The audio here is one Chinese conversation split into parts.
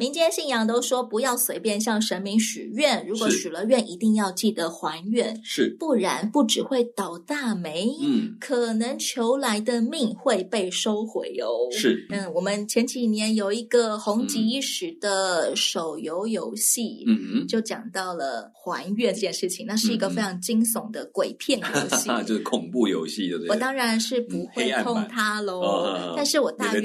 民间信仰都说不要随便向神明许愿，如果许了愿，一定要记得还愿，是，不然不只会倒大霉，嗯，可能求来的命会被收回哦。是，嗯，我们前几年有一个红极一时的手游游戏，嗯。嗯，就讲到了还愿这件事情，那是一个非常惊悚的鬼片游戏，就是恐怖游戏，对不对？我当然是不会碰它喽，但是我大约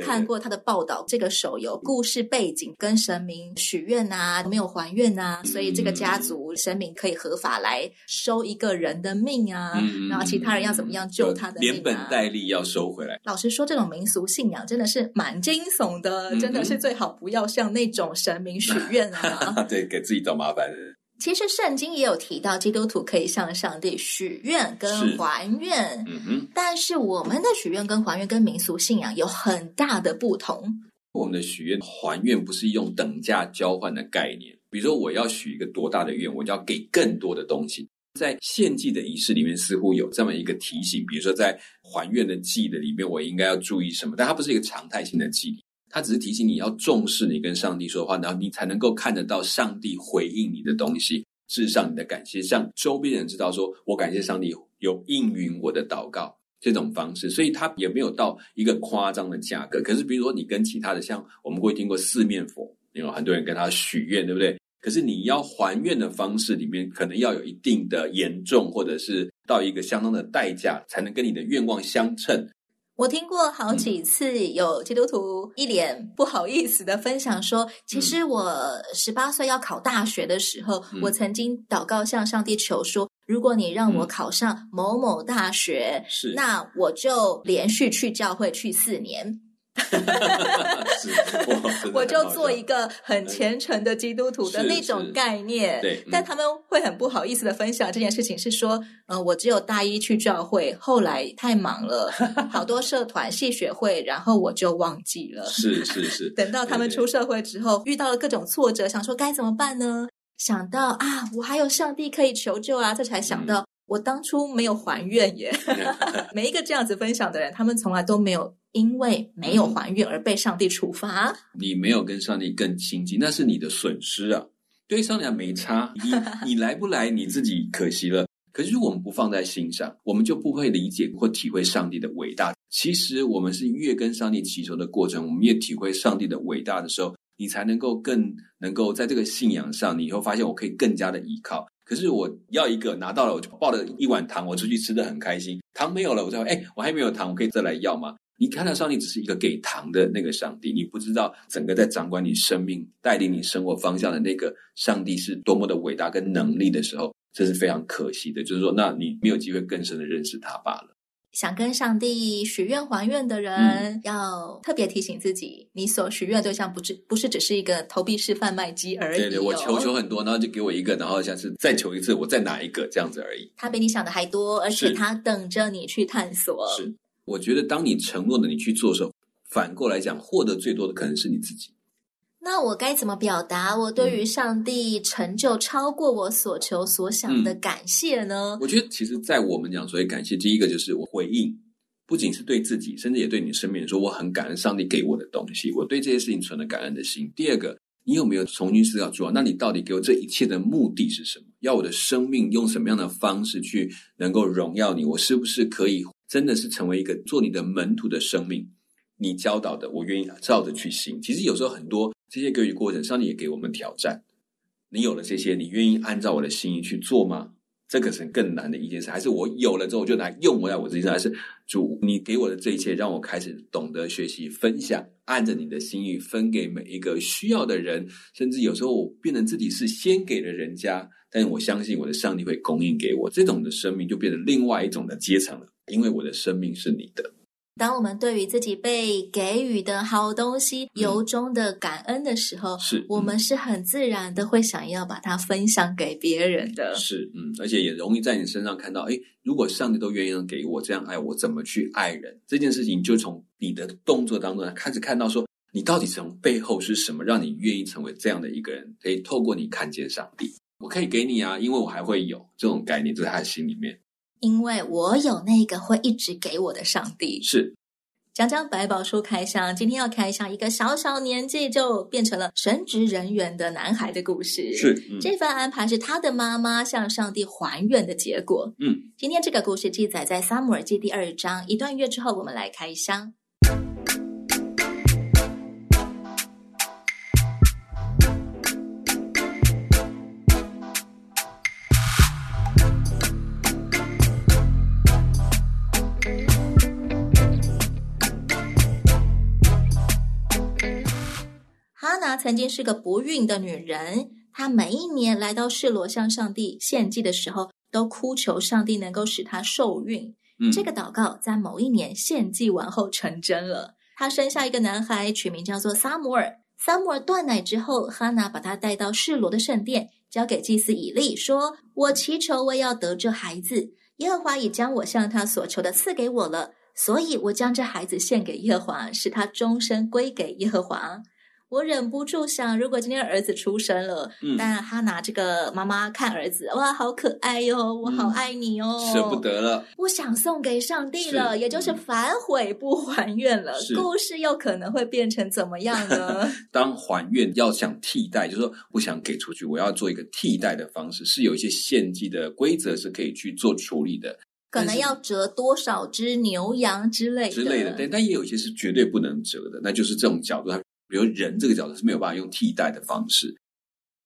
看过他的报道，这个手游故事。是背景跟神明许愿啊，没有还愿啊，所以这个家族神明可以合法来收一个人的命啊，嗯、然后其他人要怎么样救他的命啊？连本带利要收回来。老实说，这种民俗信仰真的是蛮惊悚的，嗯、真的是最好不要向那种神明许 愿啊，对，给自己找麻烦。其实圣经也有提到，基督徒可以向上帝许愿跟还愿，嗯，但是我们的许愿跟还愿跟民俗信仰有很大的不同。我们的许愿还愿不是用等价交换的概念，比如说我要许一个多大的愿，我就要给更多的东西。在献祭的仪式里面，似乎有这么一个提醒，比如说在还愿的祭的里面，我应该要注意什么？但它不是一个常态性的祭礼，它只是提醒你要重视你跟上帝说的话，然后你才能够看得到上帝回应你的东西，致上你的感谢，让周边人知道说我感谢上帝有应允我的祷告。这种方式，所以它也没有到一个夸张的价格。可是，比如说你跟其他的，像我们会听过四面佛，有很多人跟他许愿，对不对？可是你要还愿的方式里面，可能要有一定的严重，或者是到一个相当的代价，才能跟你的愿望相称。我听过好几次有基督徒一脸不好意思的分享说，其实我十八岁要考大学的时候，我曾经祷告向上帝求说，如果你让我考上某某大学，是，那我就连续去教会去四年。是我，我就做一个很虔诚的基督徒的那种概念。对，嗯、但他们会很不好意思的分享这件事情，是说，呃，我只有大一去教会，后来太忙了，好多社团、系学会，然后我就忘记了。是是是。等到他们出社会之后，遇到了各种挫折，想说该怎么办呢？想到啊，我还有上帝可以求救啊，这才想到。嗯我当初没有还愿耶，每一个这样子分享的人，他们从来都没有因为没有还愿而被上帝处罚。你没有跟上帝更亲近，那是你的损失啊。对上帝没差，你 你来不来你自己可惜了。可是我们不放在心上，我们就不会理解或体会上帝的伟大。其实我们是越跟上帝祈求的过程，我们越体会上帝的伟大的时候，你才能够更能够在这个信仰上，你以后发现我可以更加的依靠。可是我要一个拿到了，我就抱了一碗糖，我出去吃的很开心。糖没有了，我就：“哎，我还没有糖，我可以再来要吗？”你看到上帝只是一个给糖的那个上帝，你不知道整个在掌管你生命、带领你生活方向的那个上帝是多么的伟大跟能力的时候，这是非常可惜的。就是说，那你没有机会更深的认识他罢了。想跟上帝许愿还愿的人，嗯、要特别提醒自己，你所许愿的对象不只不是只是一个投币式贩卖机而已。对对，我求求很多，然后就给我一个，然后像是再求一次，我再拿一个这样子而已。他比你想的还多，而且他等着你去探索。是，是，我觉得当你承诺的你去做的时候，反过来讲，获得最多的可能是你自己。那我该怎么表达我对于上帝成就超过我所求所想的感谢呢？嗯，我觉得，其实，在我们讲所谓感谢，第一个就是我回应，不仅是对自己，甚至也对你身边人说，我很感恩上帝给我的东西，我对这些事情存了感恩的心。第二个，你有没有重新思考说，那你到底给我这一切的目的是什么？要我的生命用什么样的方式去能够荣耀你？我是不是可以真的是成为一个做你的门徒的生命？你教导的，我愿意照着去行。其实有时候很多。这些给予过程，上帝也给我们挑战。你有了这些，你愿意按照我的心意去做吗？这可是更难的一件事。还是我有了之后我就来用我在我自己上？还是主你给我的这一切，让我开始懂得学习分享，按着你的心意分给每一个需要的人。甚至有时候我变成自己是先给了人家，但是我相信我的上帝会供应给我。这种的生命就变成另外一种的阶层了，因为我的生命是你的。当我们对于自己被给予的好东西由衷的感恩的时候，是、嗯、我们是很自然的会想要把它分享给别人的。是，嗯，而且也容易在你身上看到，哎，如果上帝都愿意给我这样爱我，怎么去爱人？这件事情就从你的动作当中开始看到说，说你到底从背后是什么，让你愿意成为这样的一个人？可以透过你看见上帝，我可以给你啊，因为我还会有这种概念，在他的心里面。因为我有那个会一直给我的上帝。是，讲讲百宝书开箱，今天要开箱一个小小年纪就变成了神职人员的男孩的故事。是，嗯、这份安排是他的妈妈向上帝还愿的结果。嗯，今天这个故事记载在撒母耳记第二章一段月之后，我们来开箱。曾经是个不孕的女人，她每一年来到示罗向上帝献祭的时候，都哭求上帝能够使她受孕。嗯，这个祷告在某一年献祭完后成真了。她生下一个男孩，取名叫做撒母耳。撒母耳断奶之后，哈娜把他带到示罗的圣殿，交给祭司以利，说：“我祈求我要得这孩子，耶和华已将我向他所求的赐给我了，所以我将这孩子献给耶和华，使他终身归给耶和华。”我忍不住想，如果今天儿子出生了，嗯，但哈拿这个妈妈看儿子，哇，好可爱哟、哦，我好爱你哦，舍、嗯、不得了，我想送给上帝了，也就是反悔不还愿了。故事又可能会变成怎么样呢？当还愿要想替代，就是说不想给出去，我要做一个替代的方式，是有一些献祭的规则是可以去做处理的，可能要折多少只牛羊之类的之类的，对，但也有一些是绝对不能折的，那就是这种角度。比如人这个角色是没有办法用替代的方式。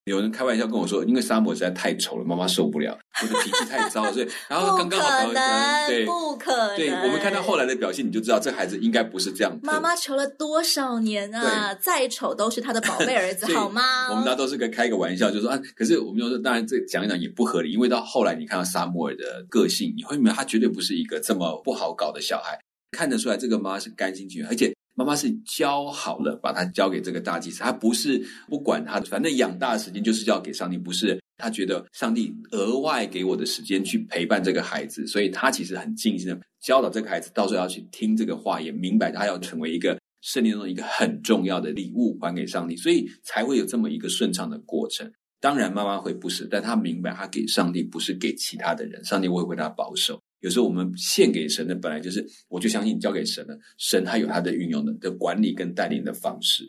有人开玩笑跟我说，因为撒母耳实在太丑了，妈妈受不了，我的脾气太糟，所以 然后刚刚好不可能，对，不可能。对，我们看到后来的表现，你就知道这孩子应该不是这样。妈妈求了多少年啊，再丑都是他的宝贝儿子，好吗？我们大家都是个开个玩笑，就说啊，可是我们就说，当然这讲一讲也不合理，因为到后来你看到沙漠尔的个性，你会明白他绝对不是一个这么不好搞的小孩，看得出来这个妈妈是甘心情愿，而且。妈妈是教好了，把他交给这个大祭司，他不是不管他，反正养大的时间就是交给上帝，不是他觉得上帝额外给我的时间去陪伴这个孩子，所以他其实很尽心的教导这个孩子，到时候要去听这个话，也明白他要成为一个圣经中一个很重要的礼物还给上帝，所以才会有这么一个顺畅的过程。当然妈妈会不是，但他明白他给上帝不是给其他的人，上帝会为他保守。有时候我们献给神的本来就是，我就相信交给神了，神他有他的运用的的管理跟带领的方式。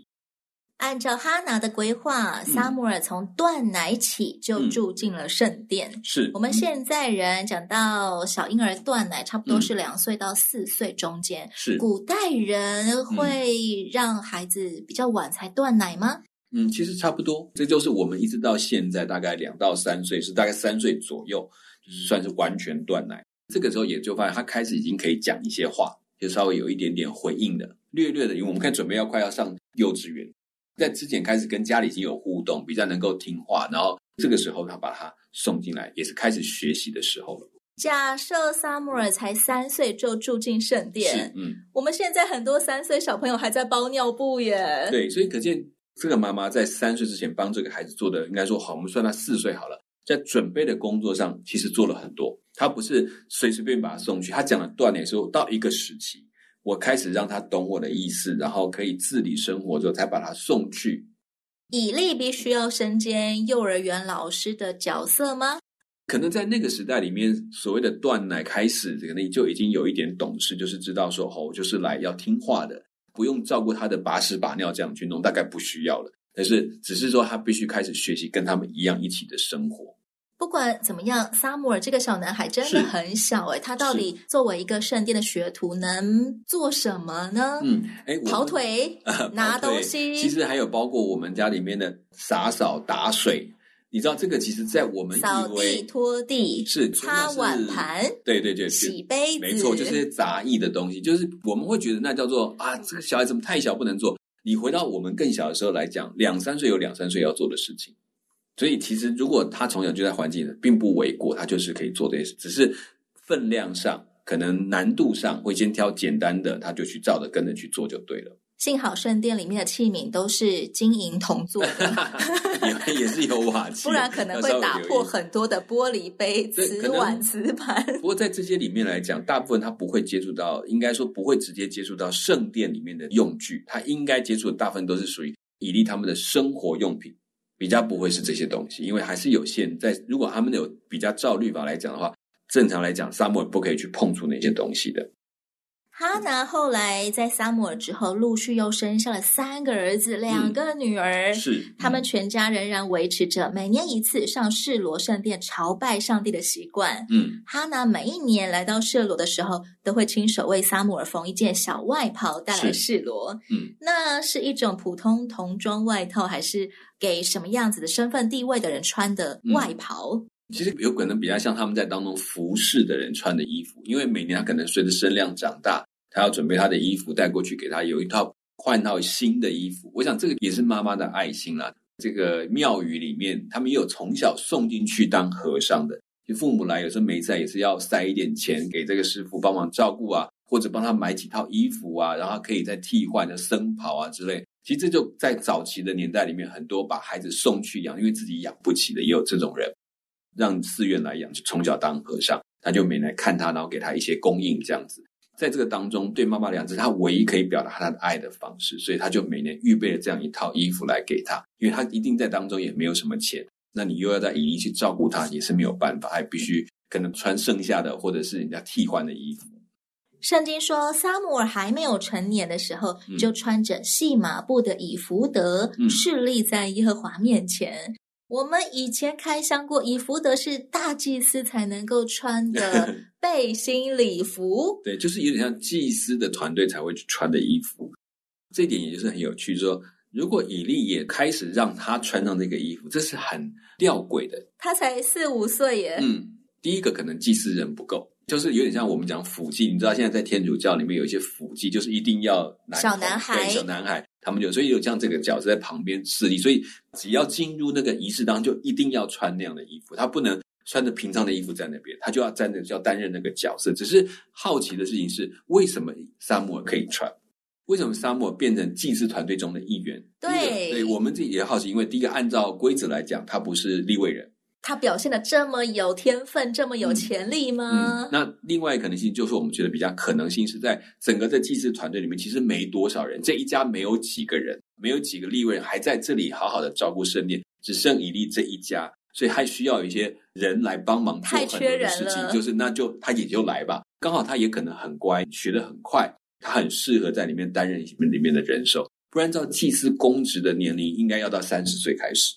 按照哈拿的规划，撒母耳从断奶起就住进了圣殿。嗯、是我们现在人讲到小婴儿断奶，差不多是两岁到四岁中间。嗯、是古代人会让孩子比较晚才断奶吗？嗯，其实差不多，这就是我们一直到现在大概两到三岁，是大概三岁左右，就是算是完全断奶。这个时候也就发现他开始已经可以讲一些话，就稍微有一点点回应的，略略的。因为我们看准备要快要上幼稚园，在之前开始跟家里已经有互动，比较能够听话。然后这个时候他把他送进来，也是开始学习的时候了。假设撒母耳才三岁就住进圣殿，嗯，我们现在很多三岁小朋友还在包尿布耶。对，所以可见这个妈妈在三岁之前帮这个孩子做的，应该说好，我们算他四岁好了，在准备的工作上其实做了很多。他不是随随便便把他送去，他讲的断奶时候到一个时期，我开始让他懂我的意思，然后可以自理生活之后，才把他送去。以利必须要身兼幼儿园老师的角色吗？可能在那个时代里面，所谓的断奶开始，可能你就已经有一点懂事，就是知道说，哦，我就是来要听话的，不用照顾他的把屎把尿这样去弄，大概不需要了。但是只是说他必须开始学习跟他们一样一起的生活。不管怎么样，撒姆尔这个小男孩真的很小诶，他到底作为一个圣殿的学徒能做什么呢？嗯，哎，跑腿、呃、拿东西，其实还有包括我们家里面的洒扫、打水。你知道这个，其实，在我们扫地、拖地是擦碗盘，对对对，洗杯子，没错，就是些杂役的东西，就是我们会觉得那叫做啊，这个小孩怎么太小不能做？你回到我们更小的时候来讲，两三岁有两三岁要做的事情。所以，其实如果他从小就在环境，并不为过，他就是可以做这些事，只是分量上可能难度上会先挑简单的，他就去照着跟着去做就对了。幸好圣殿里面的器皿都是金银铜做的，也也是有瓦器，不然可能会打破很多的玻璃杯、瓷碗、瓷盘。不过在这些里面来讲，大部分他不会接触到，应该说不会直接接触到圣殿里面的用具，他应该接触的大部分都是属于以利他们的生活用品，比较不会是这些东西，因为还是有限。在如果他们有比较照律法来讲的话。正常来讲，沙漠不可以去碰触那些东西的。哈拿后来在撒母耳之后，陆续又生下了三个儿子，两个女儿。嗯、是，他们全家仍然维持着每年一次上示罗圣殿朝拜上帝的习惯。嗯，哈拿每一年来到示罗的时候，都会亲手为撒母耳缝一件小外袍带来示罗。嗯，那是一种普通童装外套，还是给什么样子的身份地位的人穿的外袍？嗯其实有可能比较像他们在当中服侍的人穿的衣服，因为每年他可能随着身量长大，他要准备他的衣服带过去给他，有一套换套新的衣服。我想这个也是妈妈的爱心啦。这个庙宇里面，他们也有从小送进去当和尚的，就父母来有时候没在，也是要塞一点钱给这个师傅帮忙照顾啊，或者帮他买几套衣服啊，然后可以再替换的僧袍啊之类。其实这就在早期的年代里面，很多把孩子送去养，因为自己养不起的，也有这种人。让寺院来养，就从小当和尚，他就每来看他，然后给他一些供应，这样子。在这个当中，对妈妈来讲，这是他唯一可以表达他的爱的方式，所以他就每年预备了这样一套衣服来给他，因为他一定在当中也没有什么钱，那你又要在以利去照顾他，也是没有办法，还必须可能穿剩下的或者是人家替换的衣服。圣经说，撒母耳还没有成年的时候，嗯、就穿着细麻布的以福德，侍立在耶和华面前。我们以前开箱过，以福德是大祭司才能够穿的 背心礼服。对，就是有点像祭司的团队才会去穿的衣服。这一点也就是很有趣，说如果以利也开始让他穿上这个衣服，这是很吊诡的。他才四五岁耶。嗯，第一个可能祭司人不够。就是有点像我们讲辅祭，你知道现在在天主教里面有一些辅祭，就是一定要男小男孩，小男孩，他们就所以有像这个角色在旁边侍立，所以只要进入那个仪式当中，就一定要穿那样的衣服，他不能穿着平常的衣服在那边，他就要站着就要担任那个角色。只是好奇的事情是，为什么撒母耳可以穿？为什么撒母耳变成祭祀团队中的一员？对，对，我们自己也好奇，因为第一个按照规则来讲，他不是立位人。他表现的这么有天分，这么有潜力吗？那另外一个可能性就是，我们觉得比较可能性是在整个的祭司团队里面，其实没多少人，这一家没有几个人，没有几个利未人还在这里好好的照顾圣殿，只剩以利这一家，所以还需要有一些人来帮忙做很多的事情。就是那就他也就来吧，刚好他也可能很乖，学的很快，他很适合在里面担任里面里面的人手。不然照祭司公职的年龄，应该要到三十岁开始。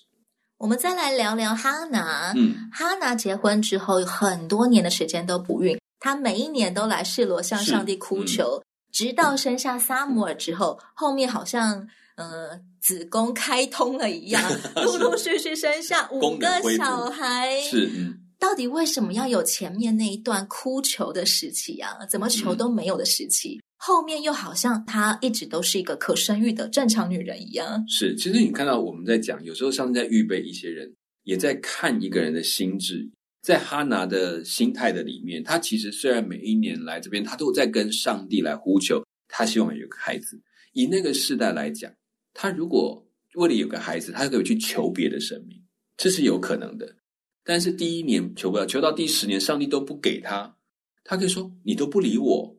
我们再来聊聊哈娜。嗯，哈娜结婚之后有很多年的时间都不孕，她每一年都来示罗向上帝哭求，嗯、直到生下撒母耳之后，后面好像呃子宫开通了一样，陆陆续续生下五个小孩。是，嗯，到底为什么要有前面那一段哭求的时期啊？怎么求都没有的时期？后面又好像她一直都是一个可生育的正常女人一样。是，其实你看到我们在讲，有时候上帝在预备一些人，也在看一个人的心智。在哈拿的心态的里面，她其实虽然每一年来这边，她都在跟上帝来呼求，她希望有个孩子。以那个世代来讲，她如果为了有个孩子，她可以去求别的生命，这是有可能的。但是第一年求不了，求到第十年，上帝都不给她，她可以说：“你都不理我。”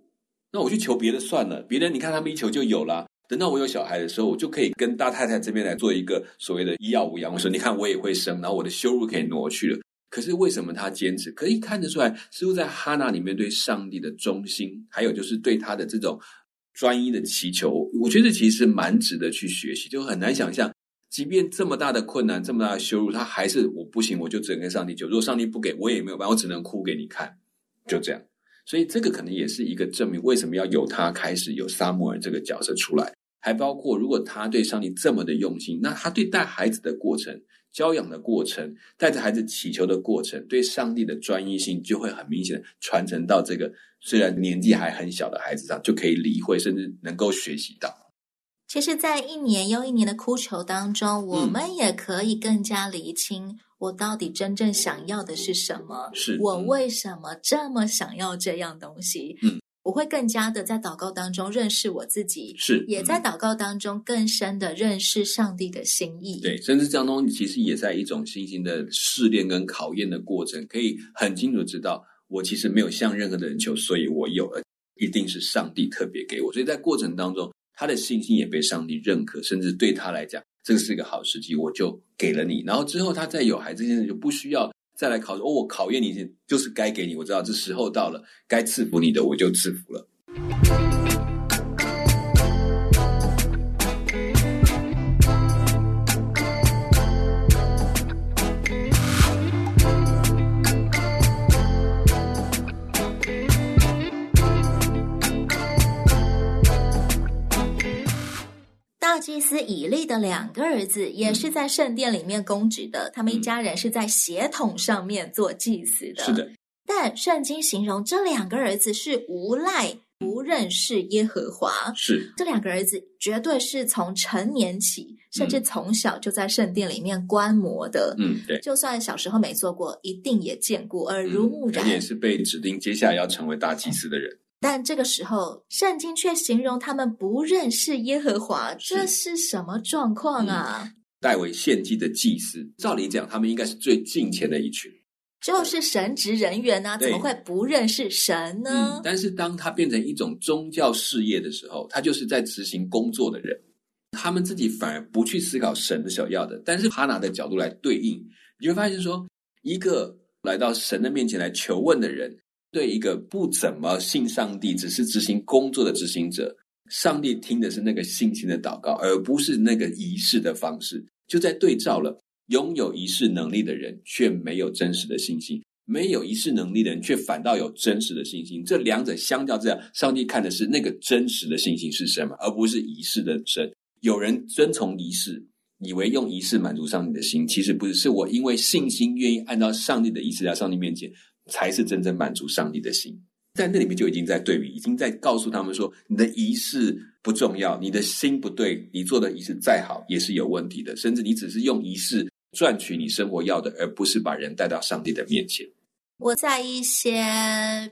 那我去求别的算了，别人你看他们一求就有了。等到我有小孩的时候，我就可以跟大太太这边来做一个所谓的医药无养。我说你看我也会生，然后我的羞辱可以挪去了。可是为什么他坚持？可以看得出来，似乎在哈拿里面对上帝的忠心，还有就是对他的这种专一的祈求，我觉得其实蛮值得去学习。就很难想象，即便这么大的困难，这么大的羞辱，他还是我不行，我就只能跟上帝求。如果上帝不给我，也没有办法，我只能哭给你看，就这样。所以这个可能也是一个证明，为什么要由他开始有撒母耳这个角色出来，还包括如果他对上帝这么的用心，那他对带孩子的过程、教养的过程、带着孩子祈求的过程，对上帝的专一性就会很明显的传承到这个虽然年纪还很小的孩子上，就可以理会，甚至能够学习到。其实，在一年又一年的哭求当中，我们也可以更加厘清我到底真正想要的是什么，是我为什么这么想要这样东西。嗯。我会更加的在祷告当中认识我自己，是也在祷告当中更深的认识上帝的心意。对，甚至这样东西其实也在一种信心的试炼跟考验的过程，可以很清楚知道，我其实没有向任何的人求，所以我有了，一定是上帝特别给我。所以在过程当中，他的信心也被上帝认可，甚至对他来讲，这个是一个好时机，我就给了你。然后之后他再有孩子，现在就不需要。再来考哦，我考验你，就是该给你。我知道这时候到了，该赐福你的，我就赐福了。以利的两个儿子也是在圣殿里面供职的，他们一家人是在血统上面做祭司的。是的，但圣经形容这两个儿子是无赖，不认识耶和华。是这两个儿子绝对是从成年起，甚至从小就在圣殿里面观摩的。嗯，对，就算小时候没做过，一定也见过，耳濡目染。嗯，也是被指定接下来要成为大祭司的人。但这个时候，圣经却形容他们不认识耶和华，这是什么状况啊？嗯、代为献祭的祭司，照理讲，他们应该是最敬虔的一群，就是神职人员啊，怎么会不认识神呢？嗯、但是当他变成一种宗教事业的时候，他就是在执行工作的人，他们自己反而不去思考神的想要的，但是哈拿的角度来对应，你会发现说，一个来到神的面前来求问的人。对一个不怎么信上帝，只是执行工作的执行者，上帝听的是那个信心的祷告，而不是那个仪式的方式，就在对照了。拥有仪式能力的人却没有真实的信心，没有仪式能力的人却反倒有真实的信心。这两者相较之下，上帝看的是那个真实的信心是什么，而不是仪式的神。有人遵从仪式，以为用仪式满足上帝的心，其实不是。是我因为信心愿意按照上帝的仪式来上帝面前。才是真正满足上帝的心，在那里面就已经在对比，已经在告诉他们说，你的仪式不重要，你的心不对，你做的仪式再好也是有问题的，甚至你只是用仪式赚取你生活要的，而不是把人带到上帝的面前。我在一些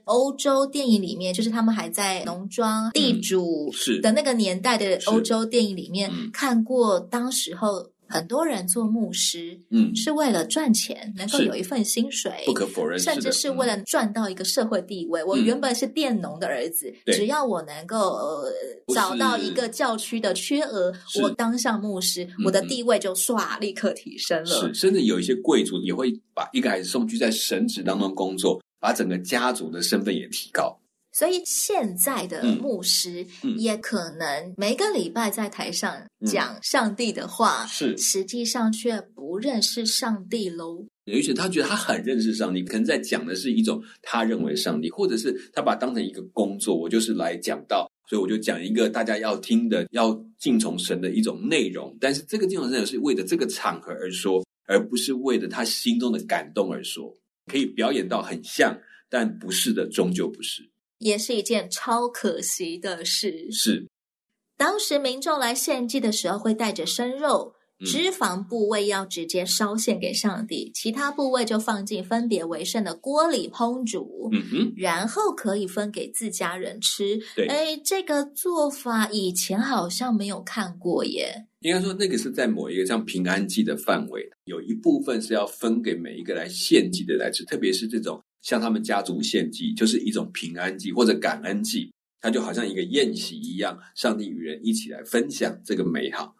欧洲电影里面，就是他们还在农庄地主是的那个年代的欧洲电影里面看过，当时候。很多人做牧师，嗯，是为了赚钱，能够有一份薪水，不可否认，甚至是为了赚到一个社会地位。嗯、我原本是佃农的儿子，嗯、只要我能够、呃、找到一个教区的缺额，我当上牧师，我的地位就唰立刻提升了。是，甚至有一些贵族也会把一个孩子送去在神职当中工作，把整个家族的身份也提高。所以现在的牧师也可能每个礼拜在台上讲上帝的话，是实际上却不认识上帝喽。也许他觉得他很认识上帝，可能在讲的是一种他认为上帝，或者是他把它当成一个工作，我就是来讲道，所以我就讲一个大家要听的、要敬从神的一种内容。但是这个敬从神是为了这个场合而说，而不是为了他心中的感动而说。可以表演到很像，但不是的，终究不是。也是一件超可惜的事。是，当时民众来献祭的时候，会带着生肉、嗯、脂肪部位要直接烧献给上帝，其他部位就放进分别为圣的锅里烹煮，嗯哼，然后可以分给自家人吃。对，哎，这个做法以前好像没有看过耶。应该说，那个是在某一个像平安祭的范围，有一部分是要分给每一个来献祭的来吃，特别是这种。像他们家族献祭，就是一种平安祭或者感恩祭，它就好像一个宴席一样，上帝与人一起来分享这个美好。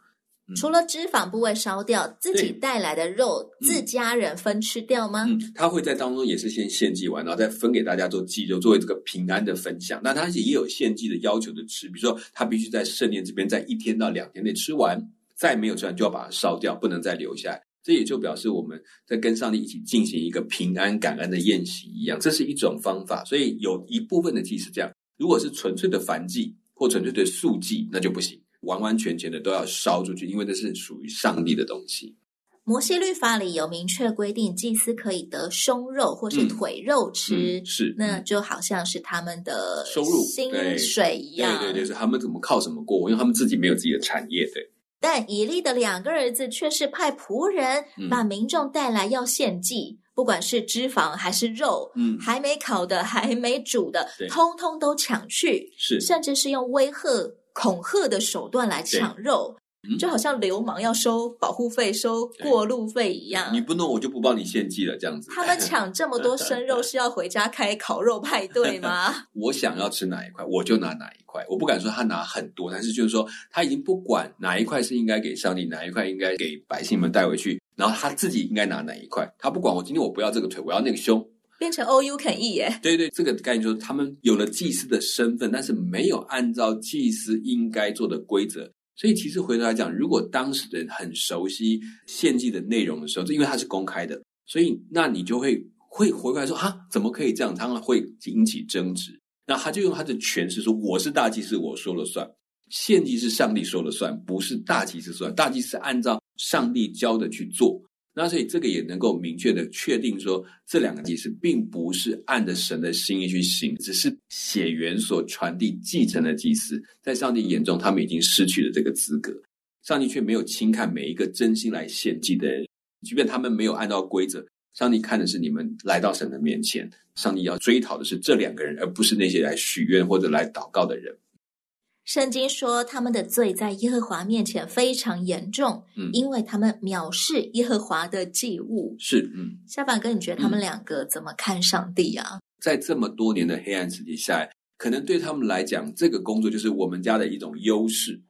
嗯、除了脂肪部位烧掉，自己带来的肉，自家人分吃掉吗？嗯，他会在当中也是先献祭完，然后再分给大家做祭，就作为这个平安的分享。那他也有献祭的要求的吃，比如说他必须在圣殿这边在一天到两天内吃完，再没有吃完就要把它烧掉，不能再留下来。这也就表示我们在跟上帝一起进行一个平安感恩的宴席一样，这是一种方法。所以有一部分的祭是这样，如果是纯粹的凡祭或纯粹的素祭，那就不行，完完全全的都要烧出去，因为这是属于上帝的东西。摩西律法里有明确规定，祭司可以得胸肉或是腿肉吃，嗯嗯、是那就好像是他们的收入薪水一样。对对对，是他们怎么靠什么过？因为他们自己没有自己的产业。对。但以利的两个儿子却是派仆人把民众带来要献祭，嗯、不管是脂肪还是肉，嗯，还没烤的、还没煮的，通通都抢去，是，甚至是用威吓、恐吓的手段来抢肉。就好像流氓要收保护费、收过路费一样，你不弄我就不帮你献祭了，这样子。他们抢这么多生肉是要回家开烤肉派对吗？我想要吃哪一块，我就拿哪一块。我不敢说他拿很多，但是就是说他已经不管哪一块是应该给上帝，哪一块应该给百姓们带回去，然后他自己应该拿哪一块，他不管我今天我不要这个腿，我要那个胸，变成 you can eat 耶。对对，这个概念就是他们有了祭司的身份，但是没有按照祭司应该做的规则。所以，其实回头来讲，如果当时的人很熟悉献祭的内容的时候，这因为它是公开的，所以那你就会会回过来说：“哈，怎么可以这样？”他们会引起争执。那他就用他的诠释说：“我是大祭司，我说了算。献祭是上帝说了算，不是大祭司算。大祭司按照上帝教的去做。”那所以这个也能够明确的确定说，这两个祭司并不是按着神的心意去行，只是血缘所传递继承的祭司，在上帝眼中，他们已经失去了这个资格。上帝却没有轻看每一个真心来献祭的人，即便他们没有按照规则，上帝看的是你们来到神的面前，上帝要追讨的是这两个人，而不是那些来许愿或者来祷告的人。圣经说，他们的罪在耶和华面前非常严重，嗯，因为他们藐视耶和华的祭物。是，嗯，夏凡哥，你觉得他们两个怎么看上帝啊？在这么多年的黑暗时期下，可能对他们来讲，这个工作就是我们家的一种优势，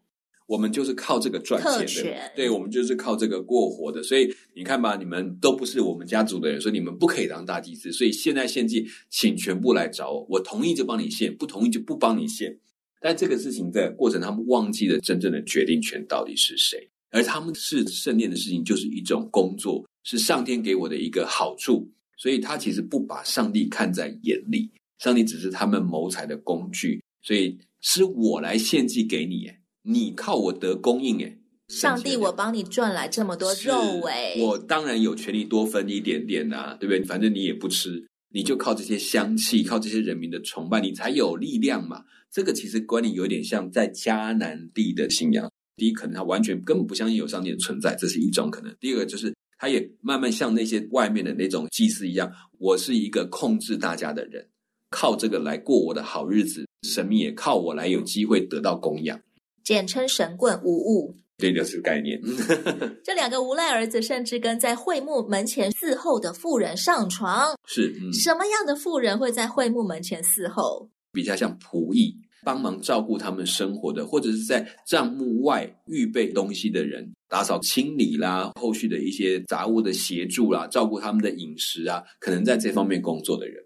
我们就是靠这个赚钱的。对，我们就是靠这个过活的。所以你看吧，你们都不是我们家族的人，所以你们不可以当大祭司。所以现在献祭，请全部来找我，我同意就帮你献，不同意就不帮你献。但这个事情在过程，他们忘记了真正的决定权到底是谁，而他们是圣殿的事情，就是一种工作，是上天给我的一个好处，所以他其实不把上帝看在眼里，上帝只是他们谋财的工具，所以是我来献祭给你，你靠我得供应，诶，上帝，我帮你赚来这么多肉，诶，我当然有权利多分一点点呐、啊，对不对？反正你也不吃，你就靠这些香气，靠这些人民的崇拜，你才有力量嘛。这个其实观念有点像在迦南地的信仰。第一，可能他完全根本不相信有上帝的存在，这是一种可能；第二个就是他也慢慢像那些外面的那种祭司一样，我是一个控制大家的人，靠这个来过我的好日子，神明也靠我来有机会得到供养。简称神棍无误，这就是概念。这两个无赖儿子甚至跟在会幕门前伺候的妇人上床。是，嗯，什么样的妇人会在会幕门前伺候？比较像仆役，帮忙照顾他们生活的，或者是在账目外预备东西的人，打扫清理啦，后续的一些杂物的协助啦，照顾他们的饮食啊，可能在这方面工作的人。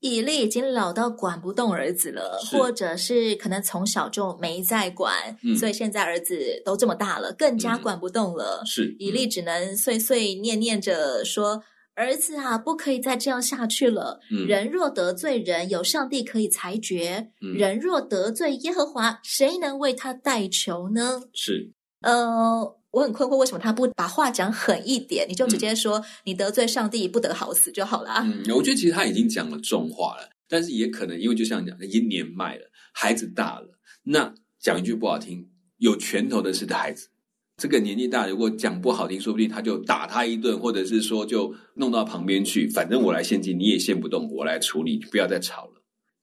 以利已经老到管不动儿子了，或者是可能从小就没在管，嗯，所以现在儿子都这么大了，更加管不动了。嗯，是，以利只能碎碎念念着说。儿子啊，不可以再这样下去了。嗯，人若得罪人，有上帝可以裁决；嗯，人若得罪耶和华，谁能为他代求呢？是，呃，我很困惑，为什么他不把话讲狠一点？你就直接说，嗯，你得罪上帝，不得好死就好了。嗯，我觉得其实他已经讲了重话了，但是也可能因为就像讲，已经年迈了，孩子大了，那讲一句不好听，有拳头的是的孩子。这个年纪大，如果讲不好听，说不定他就打他一顿，或者是说就弄到旁边去。反正我来献祭，你也献不动，我来处理，不要再吵了。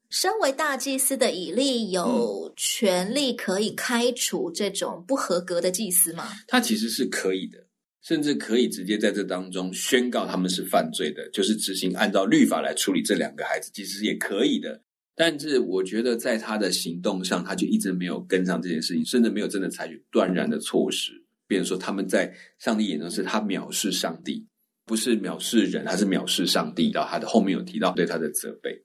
身为大祭司的以利有权利可以开除这种不合格的祭司吗？他其实是可以的，甚至可以直接在这当中宣告他们是犯罪的，就是执行按照律法来处理这两个孩子，其实也可以的。但是我觉得在他的行动上，他就一直没有跟上这件事情，甚至没有真的采取断然的措施。比如说，他们在上帝眼中是他藐视上帝，不是藐视人，他是藐视上帝。然后他的后面有提到对他的责备。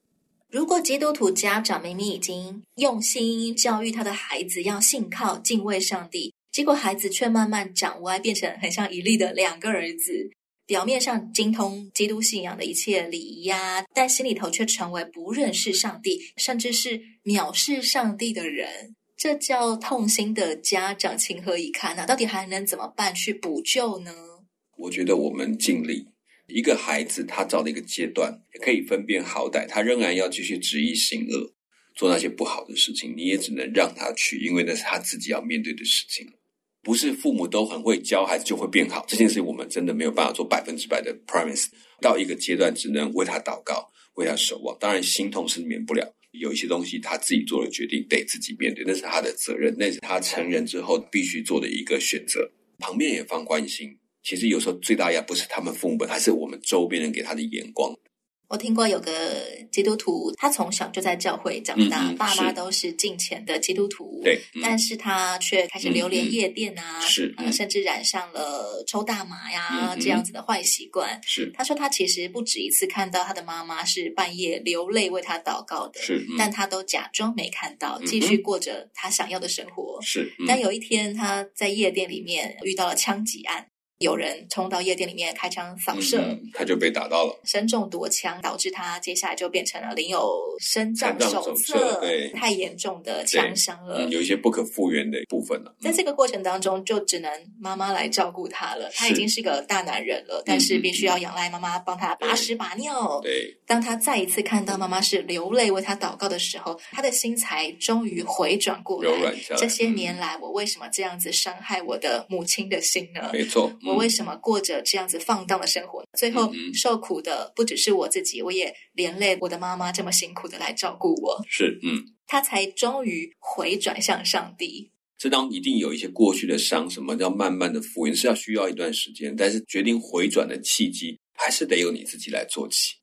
如果基督徒家长明明已经用心教育他的孩子要信靠、敬畏上帝，结果孩子却慢慢长歪，变成很像以利的两个儿子。表面上精通基督信仰的一切礼仪呀，但心里头却成为不认识上帝，甚至是藐视上帝的人。这叫痛心的家长情何以堪啊？到底还能怎么办去补救呢？我觉得我们尽力。一个孩子他到了一个阶段，也可以分辨好歹，他仍然要继续执意行恶，做那些不好的事情，你也只能让他去，因为那是他自己要面对的事情。不是父母都很会教孩子就会变好，这件事我们真的没有办法做百分之百的 promise。到一个阶段，只能为他祷告，为他守望。当然，心痛是免不了，有一些东西他自己做了决定，得自己面对，那是他的责任，那是他成人之后必须做的一个选择。旁边也放宽心，其实有时候最大压不是他们父母本，还是我们周边人给他的眼光。我听过有个基督徒，他从小就在教会长大，嗯嗯、爸妈都是敬虔的基督徒，对，嗯、但是他却开始流连夜店啊，是、嗯，甚至染上了抽大麻呀、嗯、这样子的坏习惯。是，他说他其实不止一次看到他的妈妈是半夜流泪为他祷告的，是，但他都假装没看到，继续过着他想要的生活。是，嗯、但有一天他在夜店里面遇到了枪击案。有人冲到夜店里面开枪扫射，嗯，他就被打到了，身中夺枪，导致他接下来就变成了领有身障手册，对，太严重的枪伤了，嗯，有一些不可复原的部分了。在这个过程当中，就只能妈妈来照顾他了。他已经是个大男人了，但是必须要仰赖妈妈帮他把屎把尿。对，当他再一次看到妈妈是流泪为他祷告的时候，他的心才终于回转过来。柔软下来。这些年来，我为什么这样子伤害我的母亲的心呢？没错。我为什么过着这样子放荡的生活？最后受苦的不只是我自己，我也连累我的妈妈这么辛苦的来照顾我。是，嗯，他才终于回转向上帝。这当一定有一些过去的伤，什么叫慢慢的复原，是要需要一段时间。但是决定回转的契机，还是得由你自己来做起。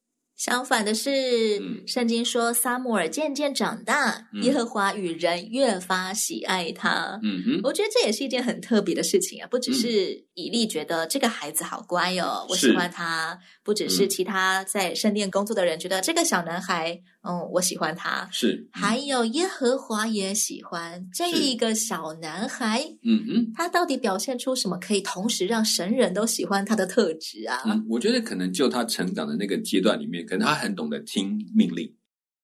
相反的是，嗯、圣经说撒母耳渐渐长大，嗯、耶和华与人越发喜爱他。嗯哼，我觉得这也是一件很特别的事情啊！不只是以利觉得这个孩子好乖哦，嗯、我喜欢他；不只是其他在圣殿工作的人觉得这个小男孩。嗯，我喜欢他，是。还有耶和华也喜欢这一个小男孩，嗯哼，他到底表现出什么可以同时让神人都喜欢他的特质啊？嗯，我觉得可能就他成长的那个阶段里面，可能他很懂得听命令，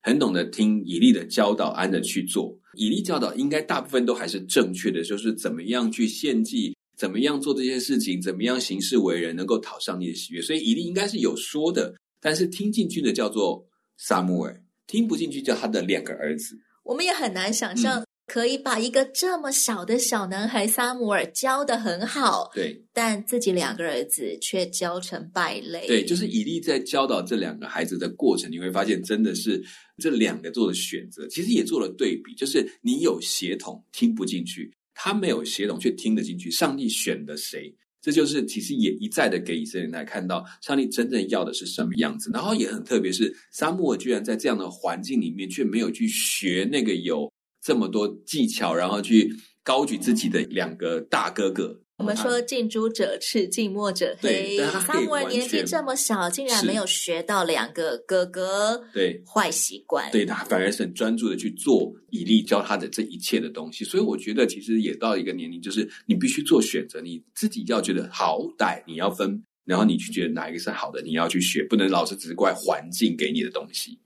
很懂得听以利的教导，按着去做。以利教导应该大部分都还是正确的，就是怎么样去献祭，怎么样做这些事情，怎么样行事为人，能够讨上帝的喜悦。所以以利应该是有说的，但是听进去的叫做撒母耳。听不进去，叫他的两个儿子。我们也很难想象，可以把一个这么小的小男孩撒母尔教的很好，对，但自己两个儿子却教成败类。对，就是以利在教导这两个孩子的过程，你会发现，真的是这两个做的选择，其实也做了对比。就是你有协同听不进去，他没有协同却听得进去，上帝选的谁？这就是其实也一再的给以色列人来看到上帝真正要的是什么样子，然后也很特别是撒母耳居然在这样的环境里面却没有去学那个有这么多技巧，然后去高举自己的两个大哥哥。我们说近朱者赤，近墨者黑。撒母耳年纪这么小，竟然没有学到两个哥哥对坏习惯。对，他反而是很专注的去做以利教他的这一切的东西。所以我觉得，其实也到一个年龄，就是你必须做选择，你自己要觉得好歹，你要分，然后你去觉得哪一个是好的，你要去学，不能老是只是怪环境给你的东西。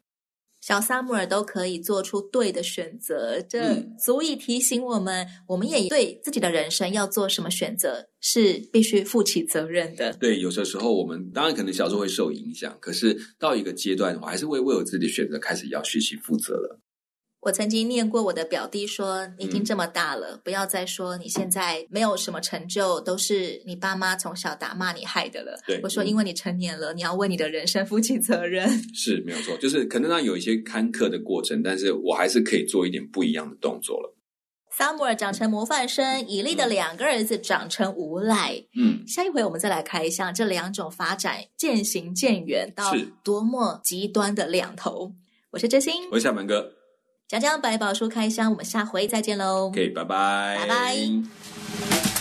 小萨姆尔都可以做出对的选择，这足以提醒我们，嗯、我们也对自己的人生要做什么选择是必须负起责任的。对，有的时候我们当然可能小时候会受影响，可是到一个阶段，我还是会为我自己的选择开始要学习负责了。我曾经念过我的表弟说：“你已经这么大了，嗯、不要再说你现在没有什么成就，都是你爸妈从小打骂你害的了。”对，我说：“因为你成年了，嗯、你要为你的人生负起责任。”是没有错，就是可能他有一些坎坷的过程，但是我还是可以做一点不一样的动作了。撒母耳长成模范生，以利的两个儿子长成无赖。嗯，下一回我们再来看一下这两种发展渐行渐远到多么极端的两头。我是真心，我是小满哥。讲讲百宝书开箱，我们下回再见喽。OK，拜拜，拜拜。